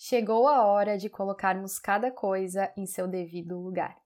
Chegou a hora de colocarmos cada coisa em seu devido lugar.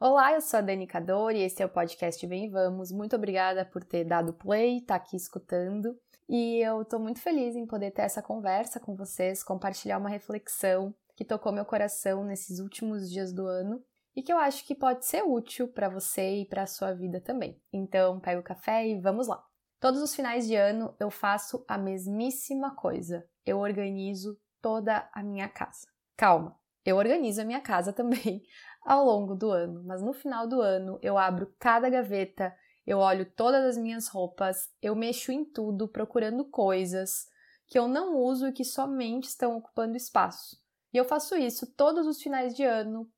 Olá, eu sou a Dani Cador e esse é o podcast Vem Vamos. Muito obrigada por ter dado play, tá aqui escutando. E eu tô muito feliz em poder ter essa conversa com vocês, compartilhar uma reflexão que tocou meu coração nesses últimos dias do ano e que eu acho que pode ser útil para você e para a sua vida também. Então, pega o café e vamos lá. Todos os finais de ano eu faço a mesmíssima coisa. Eu organizo toda a minha casa. Calma, eu organizo a minha casa também ao longo do ano, mas no final do ano eu abro cada gaveta, eu olho todas as minhas roupas, eu mexo em tudo procurando coisas que eu não uso e que somente estão ocupando espaço. E eu faço isso todos os finais de ano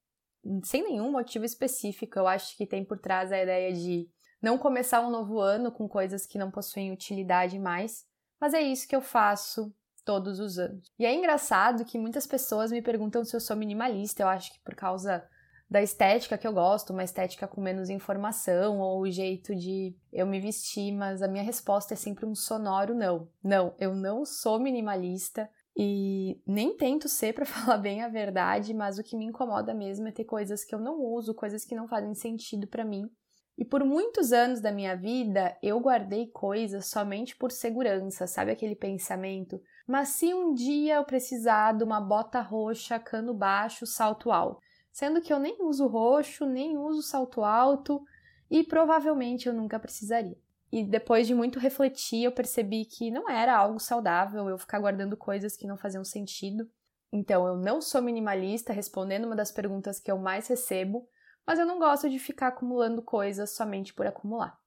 sem nenhum motivo específico. Eu acho que tem por trás a ideia de não começar um novo ano com coisas que não possuem utilidade mais, mas é isso que eu faço todos os anos. E é engraçado que muitas pessoas me perguntam se eu sou minimalista. Eu acho que por causa da estética que eu gosto, uma estética com menos informação ou o jeito de eu me vestir, mas a minha resposta é sempre um sonoro não. Não, eu não sou minimalista. E nem tento ser para falar bem a verdade, mas o que me incomoda mesmo é ter coisas que eu não uso, coisas que não fazem sentido para mim. E por muitos anos da minha vida, eu guardei coisas somente por segurança, sabe aquele pensamento? Mas se um dia eu precisar de uma bota roxa, cano baixo, salto alto, sendo que eu nem uso roxo, nem uso salto alto e provavelmente eu nunca precisaria. E depois de muito refletir, eu percebi que não era algo saudável eu ficar guardando coisas que não faziam sentido. Então, eu não sou minimalista, respondendo uma das perguntas que eu mais recebo, mas eu não gosto de ficar acumulando coisas somente por acumular.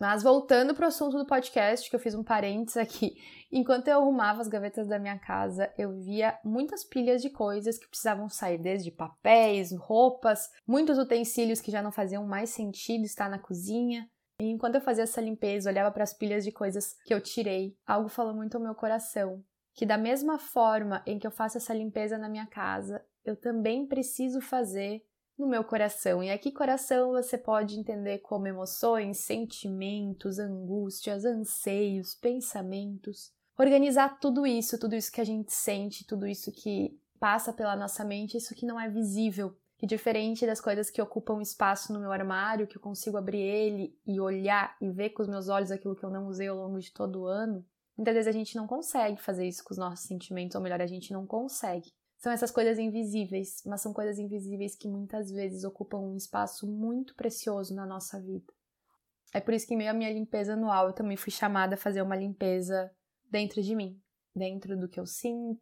Mas voltando para o assunto do podcast, que eu fiz um parênteses aqui, enquanto eu arrumava as gavetas da minha casa, eu via muitas pilhas de coisas que precisavam sair, desde papéis, roupas, muitos utensílios que já não faziam mais sentido estar na cozinha, e enquanto eu fazia essa limpeza, olhava para as pilhas de coisas que eu tirei, algo falou muito ao meu coração, que da mesma forma em que eu faço essa limpeza na minha casa, eu também preciso fazer no meu coração. E aqui coração você pode entender como emoções, sentimentos, angústias, anseios, pensamentos. Organizar tudo isso, tudo isso que a gente sente, tudo isso que passa pela nossa mente, isso que não é visível que diferente das coisas que ocupam espaço no meu armário, que eu consigo abrir ele e olhar e ver com os meus olhos aquilo que eu não usei ao longo de todo o ano, muitas vezes a gente não consegue fazer isso com os nossos sentimentos, ou melhor, a gente não consegue. São essas coisas invisíveis, mas são coisas invisíveis que muitas vezes ocupam um espaço muito precioso na nossa vida. É por isso que, meio à minha limpeza anual, eu também fui chamada a fazer uma limpeza dentro de mim, dentro do que eu sinto.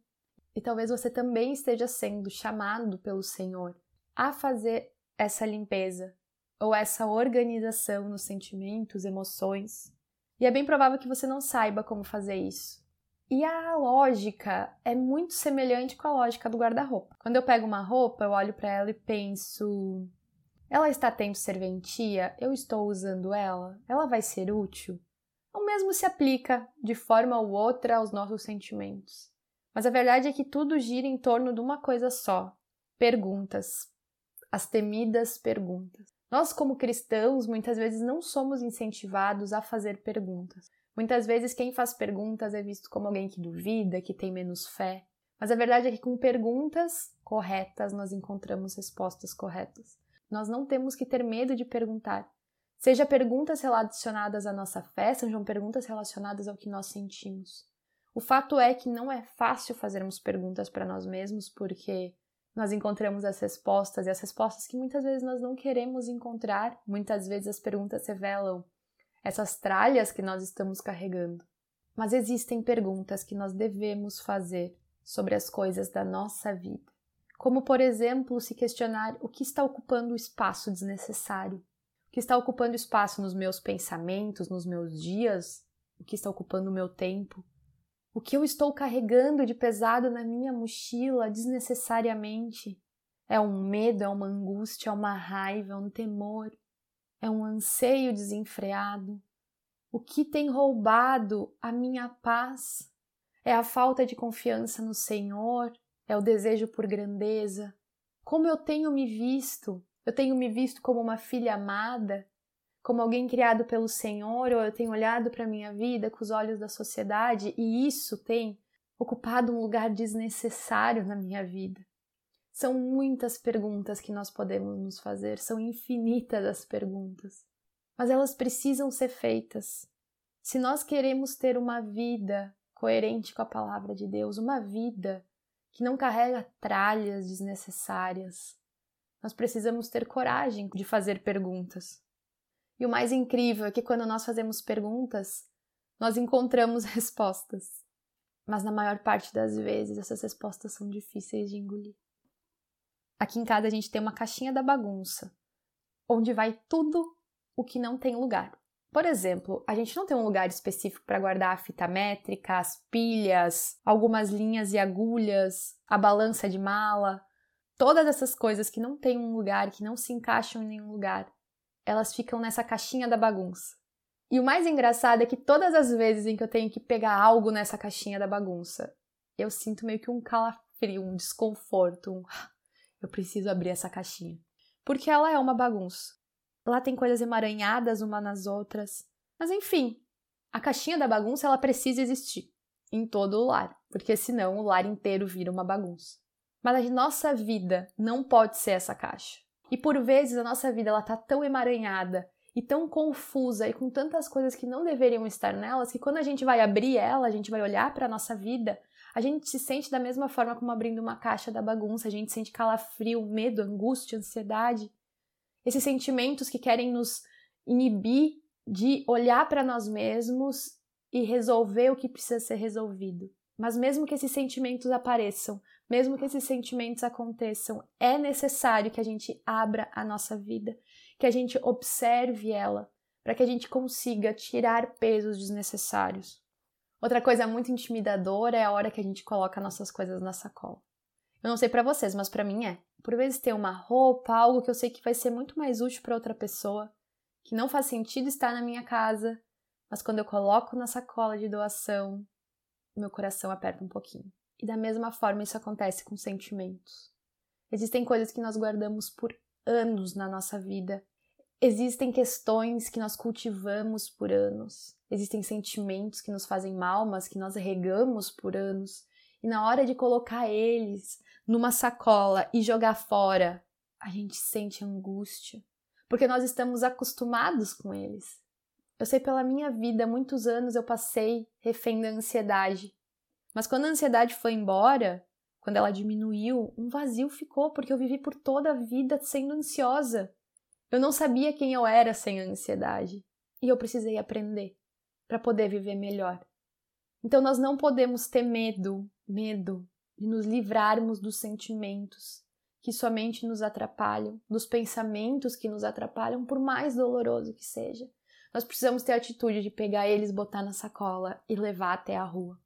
E talvez você também esteja sendo chamado pelo Senhor a fazer essa limpeza ou essa organização nos sentimentos, emoções. E é bem provável que você não saiba como fazer isso. E a lógica é muito semelhante com a lógica do guarda-roupa. Quando eu pego uma roupa, eu olho para ela e penso: ela está tendo serventia? Eu estou usando ela? Ela vai ser útil? O mesmo se aplica, de forma ou outra, aos nossos sentimentos. Mas a verdade é que tudo gira em torno de uma coisa só: perguntas as temidas perguntas. Nós, como cristãos, muitas vezes não somos incentivados a fazer perguntas. Muitas vezes, quem faz perguntas é visto como alguém que duvida, que tem menos fé. Mas a verdade é que, com perguntas corretas, nós encontramos respostas corretas. Nós não temos que ter medo de perguntar. Seja perguntas relacionadas à nossa fé, sejam perguntas relacionadas ao que nós sentimos. O fato é que não é fácil fazermos perguntas para nós mesmos, porque nós encontramos as respostas e as respostas que muitas vezes nós não queremos encontrar. Muitas vezes as perguntas revelam essas tralhas que nós estamos carregando. Mas existem perguntas que nós devemos fazer sobre as coisas da nossa vida. Como, por exemplo, se questionar o que está ocupando o espaço desnecessário, o que está ocupando espaço nos meus pensamentos, nos meus dias, o que está ocupando o meu tempo, o que eu estou carregando de pesado na minha mochila desnecessariamente? É um medo, é uma angústia, é uma raiva, é um temor, é um anseio desenfreado? O que tem roubado a minha paz? É a falta de confiança no Senhor? É o desejo por grandeza? Como eu tenho me visto? Eu tenho me visto como uma filha amada? Como alguém criado pelo Senhor, ou eu tenho olhado para a minha vida com os olhos da sociedade e isso tem ocupado um lugar desnecessário na minha vida? São muitas perguntas que nós podemos nos fazer, são infinitas as perguntas, mas elas precisam ser feitas. Se nós queremos ter uma vida coerente com a palavra de Deus, uma vida que não carrega tralhas desnecessárias, nós precisamos ter coragem de fazer perguntas. E o mais incrível é que quando nós fazemos perguntas, nós encontramos respostas. Mas na maior parte das vezes essas respostas são difíceis de engolir. Aqui em casa a gente tem uma caixinha da bagunça, onde vai tudo o que não tem lugar. Por exemplo, a gente não tem um lugar específico para guardar a fita métrica, as pilhas, algumas linhas e agulhas, a balança de mala. Todas essas coisas que não têm um lugar, que não se encaixam em nenhum lugar, elas ficam nessa caixinha da bagunça. E o mais engraçado é que todas as vezes em que eu tenho que pegar algo nessa caixinha da bagunça, eu sinto meio que um calafrio, um desconforto, um eu preciso abrir essa caixinha. Porque ela é uma bagunça. Lá tem coisas emaranhadas umas nas outras. Mas enfim, a caixinha da bagunça ela precisa existir em todo o lar, porque senão o lar inteiro vira uma bagunça. Mas a nossa vida não pode ser essa caixa. E por vezes a nossa vida ela tá tão emaranhada e tão confusa e com tantas coisas que não deveriam estar nelas que quando a gente vai abrir ela, a gente vai olhar para a nossa vida, a gente se sente da mesma forma como abrindo uma caixa da bagunça, a gente sente calafrio, medo, angústia, ansiedade. Esses sentimentos que querem nos inibir de olhar para nós mesmos e resolver o que precisa ser resolvido. Mas mesmo que esses sentimentos apareçam, mesmo que esses sentimentos aconteçam, é necessário que a gente abra a nossa vida, que a gente observe ela, para que a gente consiga tirar pesos desnecessários. Outra coisa muito intimidadora é a hora que a gente coloca nossas coisas na sacola. Eu não sei para vocês, mas para mim é. Por vezes ter uma roupa, algo que eu sei que vai ser muito mais útil para outra pessoa, que não faz sentido estar na minha casa, mas quando eu coloco na sacola de doação, meu coração aperta um pouquinho. E da mesma forma isso acontece com sentimentos. Existem coisas que nós guardamos por anos na nossa vida. Existem questões que nós cultivamos por anos. Existem sentimentos que nos fazem mal, mas que nós regamos por anos. E na hora de colocar eles numa sacola e jogar fora, a gente sente angústia, porque nós estamos acostumados com eles. Eu sei pela minha vida, muitos anos eu passei refém da ansiedade. Mas quando a ansiedade foi embora, quando ela diminuiu, um vazio ficou, porque eu vivi por toda a vida sendo ansiosa. Eu não sabia quem eu era sem a ansiedade. E eu precisei aprender para poder viver melhor. Então nós não podemos ter medo, medo de nos livrarmos dos sentimentos que somente nos atrapalham, dos pensamentos que nos atrapalham, por mais doloroso que seja. Nós precisamos ter a atitude de pegar eles, botar na sacola e levar até a rua.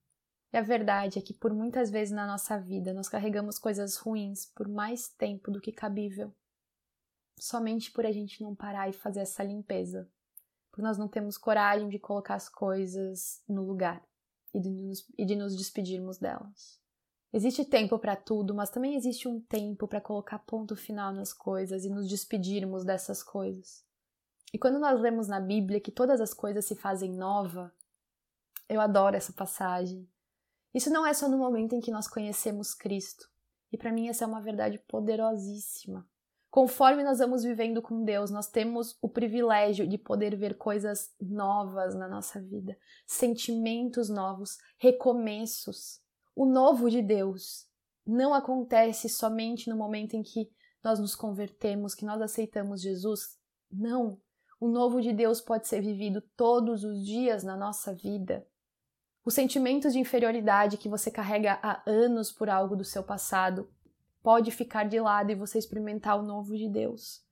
E a verdade é que por muitas vezes na nossa vida nós carregamos coisas ruins por mais tempo do que cabível, somente por a gente não parar e fazer essa limpeza, por nós não temos coragem de colocar as coisas no lugar e de nos, e de nos despedirmos delas. Existe tempo para tudo, mas também existe um tempo para colocar ponto final nas coisas e nos despedirmos dessas coisas. E quando nós lemos na Bíblia que todas as coisas se fazem nova, eu adoro essa passagem. Isso não é só no momento em que nós conhecemos Cristo. E para mim essa é uma verdade poderosíssima. Conforme nós vamos vivendo com Deus, nós temos o privilégio de poder ver coisas novas na nossa vida, sentimentos novos, recomeços. O novo de Deus não acontece somente no momento em que nós nos convertemos, que nós aceitamos Jesus. Não. O novo de Deus pode ser vivido todos os dias na nossa vida. Os sentimentos de inferioridade que você carrega há anos por algo do seu passado pode ficar de lado e você experimentar o novo de Deus.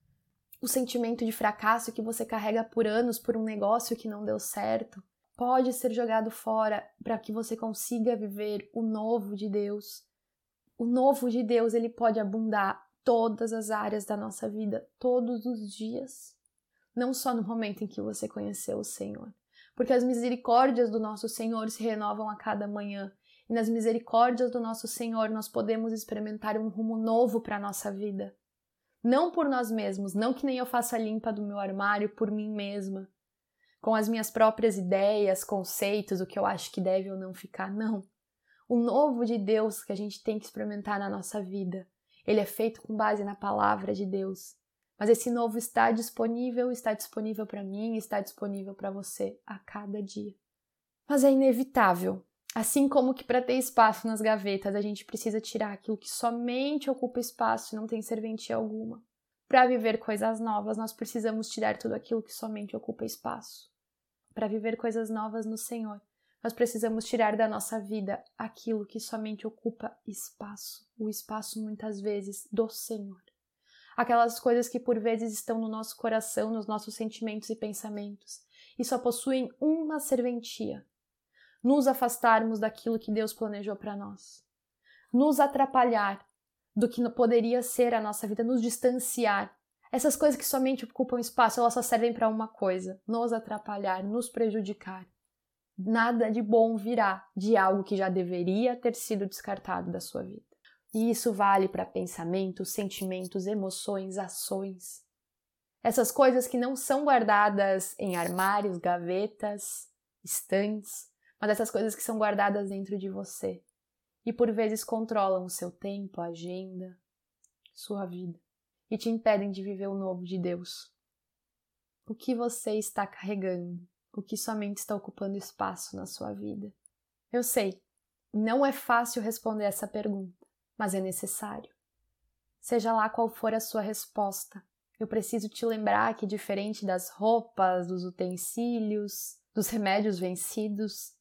O sentimento de fracasso que você carrega por anos por um negócio que não deu certo pode ser jogado fora para que você consiga viver o novo de Deus. O novo de Deus, ele pode abundar todas as áreas da nossa vida, todos os dias não só no momento em que você conheceu o Senhor. Porque as misericórdias do nosso Senhor se renovam a cada manhã. E nas misericórdias do nosso Senhor nós podemos experimentar um rumo novo para a nossa vida. Não por nós mesmos, não que nem eu faça limpa do meu armário por mim mesma, com as minhas próprias ideias, conceitos, o que eu acho que deve ou não ficar, não. O novo de Deus que a gente tem que experimentar na nossa vida, ele é feito com base na palavra de Deus. Mas esse novo está disponível, está disponível para mim, está disponível para você a cada dia. Mas é inevitável. Assim como que para ter espaço nas gavetas a gente precisa tirar aquilo que somente ocupa espaço e não tem serventia alguma. Para viver coisas novas, nós precisamos tirar tudo aquilo que somente ocupa espaço. Para viver coisas novas no Senhor, nós precisamos tirar da nossa vida aquilo que somente ocupa espaço, o espaço muitas vezes do Senhor. Aquelas coisas que por vezes estão no nosso coração, nos nossos sentimentos e pensamentos, e só possuem uma serventia: nos afastarmos daquilo que Deus planejou para nós, nos atrapalhar do que poderia ser a nossa vida, nos distanciar. Essas coisas que somente ocupam espaço, elas só servem para uma coisa: nos atrapalhar, nos prejudicar. Nada de bom virá de algo que já deveria ter sido descartado da sua vida. E isso vale para pensamentos, sentimentos, emoções, ações. Essas coisas que não são guardadas em armários, gavetas, estantes, mas essas coisas que são guardadas dentro de você e por vezes controlam o seu tempo, a agenda, sua vida e te impedem de viver o novo de Deus. O que você está carregando? O que somente está ocupando espaço na sua vida? Eu sei, não é fácil responder essa pergunta, mas é necessário. Seja lá qual for a sua resposta, eu preciso te lembrar que, diferente das roupas, dos utensílios, dos remédios vencidos,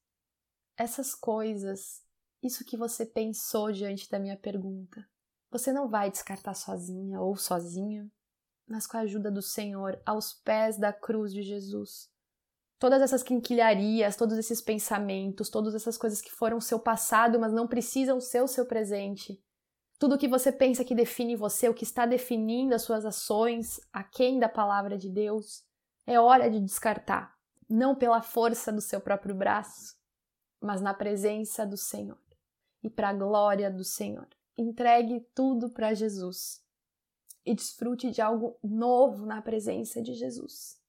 essas coisas, isso que você pensou diante da minha pergunta, você não vai descartar sozinha ou sozinho, mas com a ajuda do Senhor, aos pés da cruz de Jesus. Todas essas quinquilharias, todos esses pensamentos, todas essas coisas que foram seu passado, mas não precisam ser o seu presente. Tudo o que você pensa que define você, o que está definindo as suas ações, aquém da palavra de Deus, é hora de descartar. Não pela força do seu próprio braço, mas na presença do Senhor e para a glória do Senhor. Entregue tudo para Jesus e desfrute de algo novo na presença de Jesus.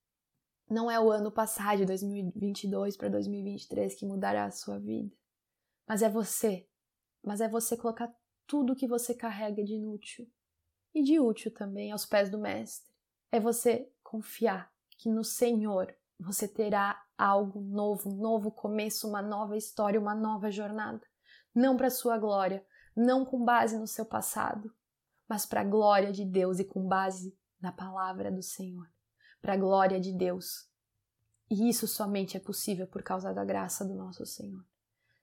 Não é o ano passado, de 2022 para 2023, que mudará a sua vida, mas é você. Mas é você colocar tudo que você carrega de inútil e de útil também aos pés do Mestre. É você confiar que no Senhor você terá algo novo, um novo começo, uma nova história, uma nova jornada. Não para sua glória, não com base no seu passado, mas para a glória de Deus e com base na palavra do Senhor. Para a glória de Deus. E isso somente é possível por causa da graça do nosso Senhor.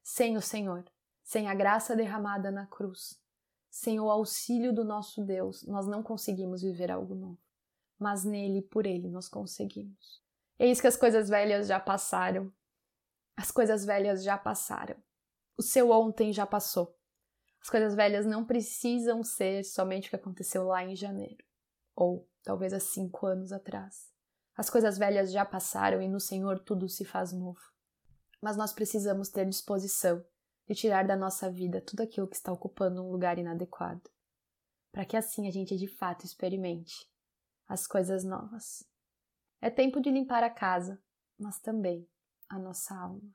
Sem o Senhor, sem a graça derramada na cruz, sem o auxílio do nosso Deus, nós não conseguimos viver algo novo. Mas nele e por ele nós conseguimos. Eis que as coisas velhas já passaram. As coisas velhas já passaram. O seu ontem já passou. As coisas velhas não precisam ser somente o que aconteceu lá em janeiro, ou talvez há cinco anos atrás. As coisas velhas já passaram e no Senhor tudo se faz novo. Mas nós precisamos ter disposição de tirar da nossa vida tudo aquilo que está ocupando um lugar inadequado, para que assim a gente de fato experimente as coisas novas. É tempo de limpar a casa, mas também a nossa alma,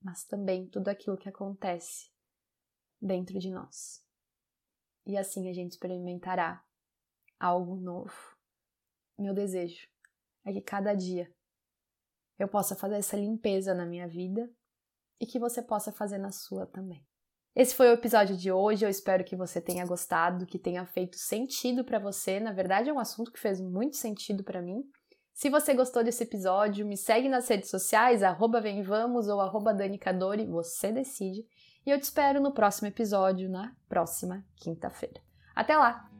mas também tudo aquilo que acontece dentro de nós. E assim a gente experimentará algo novo. Meu desejo é que cada dia eu possa fazer essa limpeza na minha vida e que você possa fazer na sua também. Esse foi o episódio de hoje. Eu espero que você tenha gostado, que tenha feito sentido para você. Na verdade, é um assunto que fez muito sentido para mim. Se você gostou desse episódio, me segue nas redes sociais, arroba vemvamos ou arroba danicadori, você decide. E eu te espero no próximo episódio, na próxima quinta-feira. Até lá!